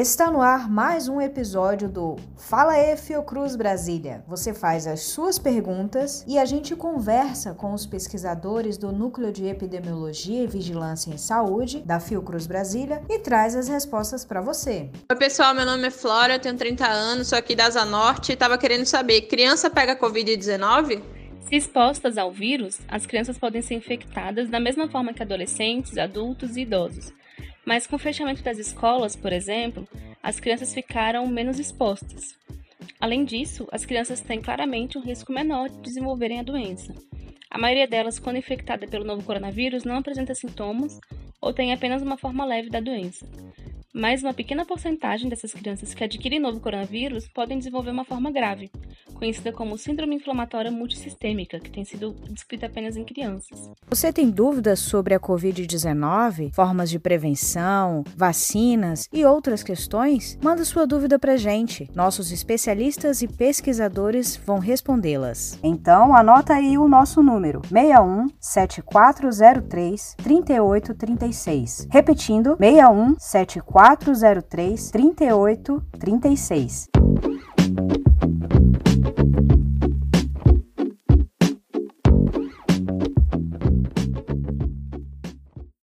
Está no ar mais um episódio do Fala E Fiocruz Brasília. Você faz as suas perguntas e a gente conversa com os pesquisadores do Núcleo de Epidemiologia e Vigilância em Saúde da Fiocruz Brasília e traz as respostas para você. Oi, pessoal, meu nome é Flora, eu tenho 30 anos, sou aqui da Asa Norte e estava querendo saber, criança pega Covid-19? Se expostas ao vírus, as crianças podem ser infectadas da mesma forma que adolescentes, adultos e idosos. Mas com o fechamento das escolas, por exemplo, as crianças ficaram menos expostas. Além disso, as crianças têm claramente um risco menor de desenvolverem a doença. A maioria delas, quando infectada pelo novo coronavírus, não apresenta sintomas ou tem apenas uma forma leve da doença mas uma pequena porcentagem dessas crianças que adquirem novo coronavírus podem desenvolver uma forma grave, conhecida como síndrome inflamatória multissistêmica, que tem sido descrita apenas em crianças. Você tem dúvidas sobre a Covid-19, formas de prevenção, vacinas e outras questões? Manda sua dúvida pra gente. Nossos especialistas e pesquisadores vão respondê-las. Então, anota aí o nosso número: 61 7403 3836. Repetindo, 61 74 403 3836.